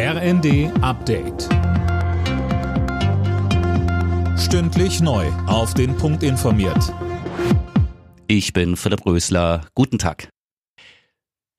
RND Update. Stündlich neu. Auf den Punkt informiert. Ich bin Philipp Rösler. Guten Tag.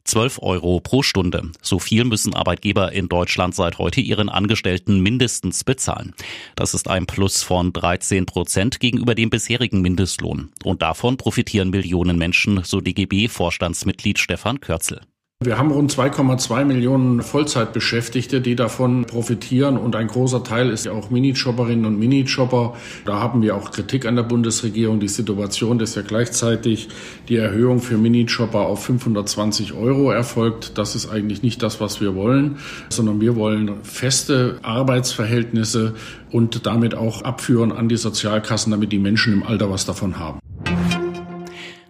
12 Euro pro Stunde. So viel müssen Arbeitgeber in Deutschland seit heute ihren Angestellten mindestens bezahlen. Das ist ein Plus von 13 Prozent gegenüber dem bisherigen Mindestlohn. Und davon profitieren Millionen Menschen, so DGB-Vorstandsmitglied Stefan Körzel. Wir haben rund 2,2 Millionen Vollzeitbeschäftigte, die davon profitieren und ein großer Teil ist ja auch Minijobberinnen und Minijobber. Da haben wir auch Kritik an der Bundesregierung. Die Situation ist ja gleichzeitig die Erhöhung für Minijobber auf 520 Euro erfolgt. Das ist eigentlich nicht das, was wir wollen, sondern wir wollen feste Arbeitsverhältnisse und damit auch abführen an die Sozialkassen, damit die Menschen im Alter was davon haben.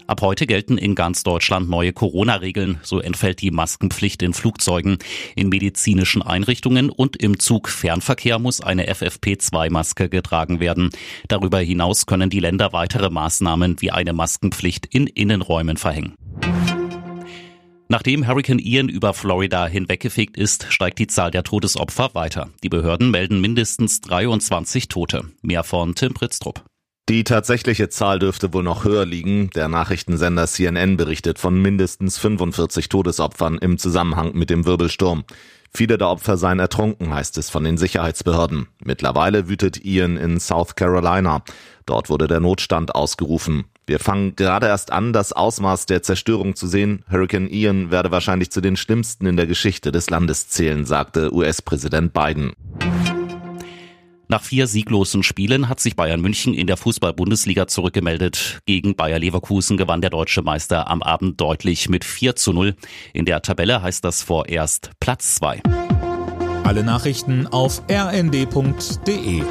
Ab heute gelten in ganz Deutschland neue Corona-Regeln. So entfällt die Maskenpflicht in Flugzeugen, in medizinischen Einrichtungen und im Zugfernverkehr muss eine FFP2-Maske getragen werden. Darüber hinaus können die Länder weitere Maßnahmen wie eine Maskenpflicht in Innenräumen verhängen. Nachdem Hurricane Ian über Florida hinweggefegt ist, steigt die Zahl der Todesopfer weiter. Die Behörden melden mindestens 23 Tote. Mehr von Tim Pritztrup. Die tatsächliche Zahl dürfte wohl noch höher liegen. Der Nachrichtensender CNN berichtet von mindestens 45 Todesopfern im Zusammenhang mit dem Wirbelsturm. Viele der Opfer seien ertrunken, heißt es von den Sicherheitsbehörden. Mittlerweile wütet Ian in South Carolina. Dort wurde der Notstand ausgerufen. Wir fangen gerade erst an, das Ausmaß der Zerstörung zu sehen. Hurricane Ian werde wahrscheinlich zu den schlimmsten in der Geschichte des Landes zählen, sagte US-Präsident Biden. Nach vier sieglosen Spielen hat sich Bayern München in der Fußball-Bundesliga zurückgemeldet. Gegen Bayer Leverkusen gewann der deutsche Meister am Abend deutlich mit 4 zu 0. In der Tabelle heißt das vorerst Platz 2. Alle Nachrichten auf rnd.de